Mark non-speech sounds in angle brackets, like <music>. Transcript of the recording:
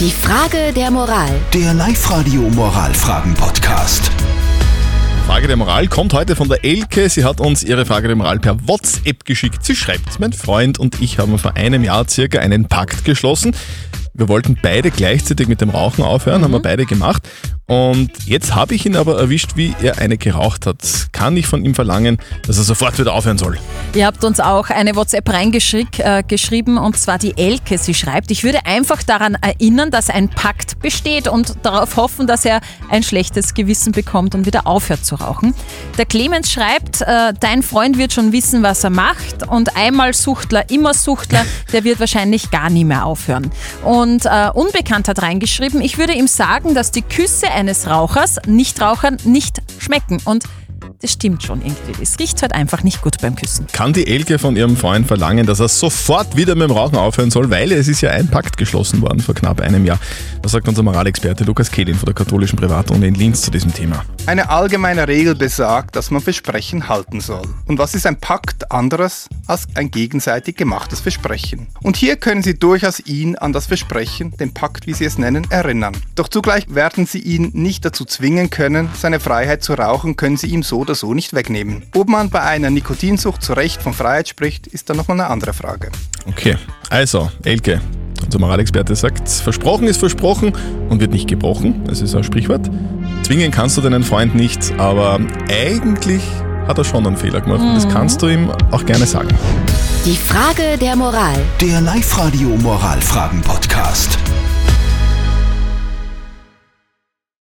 Die Frage der Moral. Der Live-Radio Moralfragen-Podcast. Frage der Moral kommt heute von der Elke. Sie hat uns ihre Frage der Moral per WhatsApp geschickt. Sie schreibt, mein Freund und ich haben vor einem Jahr circa einen Pakt geschlossen. Wir wollten beide gleichzeitig mit dem Rauchen aufhören, haben wir beide gemacht. Und jetzt habe ich ihn aber erwischt, wie er eine geraucht hat. Kann ich von ihm verlangen, dass er sofort wieder aufhören soll? Ihr habt uns auch eine WhatsApp reingeschrieben äh, und zwar die Elke. Sie schreibt, ich würde einfach daran erinnern, dass ein Pakt besteht und darauf hoffen, dass er ein schlechtes Gewissen bekommt und wieder aufhört zu rauchen. Der Clemens schreibt, äh, dein Freund wird schon wissen, was er macht und einmal Suchtler, immer Suchtler, <laughs> der wird wahrscheinlich gar nie mehr aufhören. Und äh, Unbekannt hat reingeschrieben, ich würde ihm sagen, dass die Küsse eines Rauchers Nichtrauchern nicht schmecken. Und das stimmt schon irgendwie. Es riecht halt einfach nicht gut beim Küssen. Kann die Elke von ihrem Freund verlangen, dass er sofort wieder mit dem Rauchen aufhören soll, weil es ist ja ein Pakt geschlossen worden vor knapp einem Jahr. Was sagt unser Moralexperte Lukas Kehlin von der katholischen Privatuni in Linz zu diesem Thema? Eine allgemeine Regel besagt, dass man Versprechen halten soll. Und was ist ein Pakt anderes als ein gegenseitig gemachtes Versprechen? Und hier können Sie durchaus ihn an das Versprechen, den Pakt, wie Sie es nennen, erinnern. Doch zugleich werden Sie ihn nicht dazu zwingen können, seine Freiheit zu rauchen, können Sie ihm so oder so nicht wegnehmen. Ob man bei einer Nikotinsucht zu Recht von Freiheit spricht, ist dann nochmal eine andere Frage. Okay, also, Elke, unser Moralexperte sagt, versprochen ist versprochen und wird nicht gebrochen. Das ist ein Sprichwort. Zwingen kannst du deinen Freund nicht, aber eigentlich hat er schon einen Fehler gemacht. Und das kannst du ihm auch gerne sagen. Die Frage der Moral. Der Live-Radio Moralfragen-Podcast.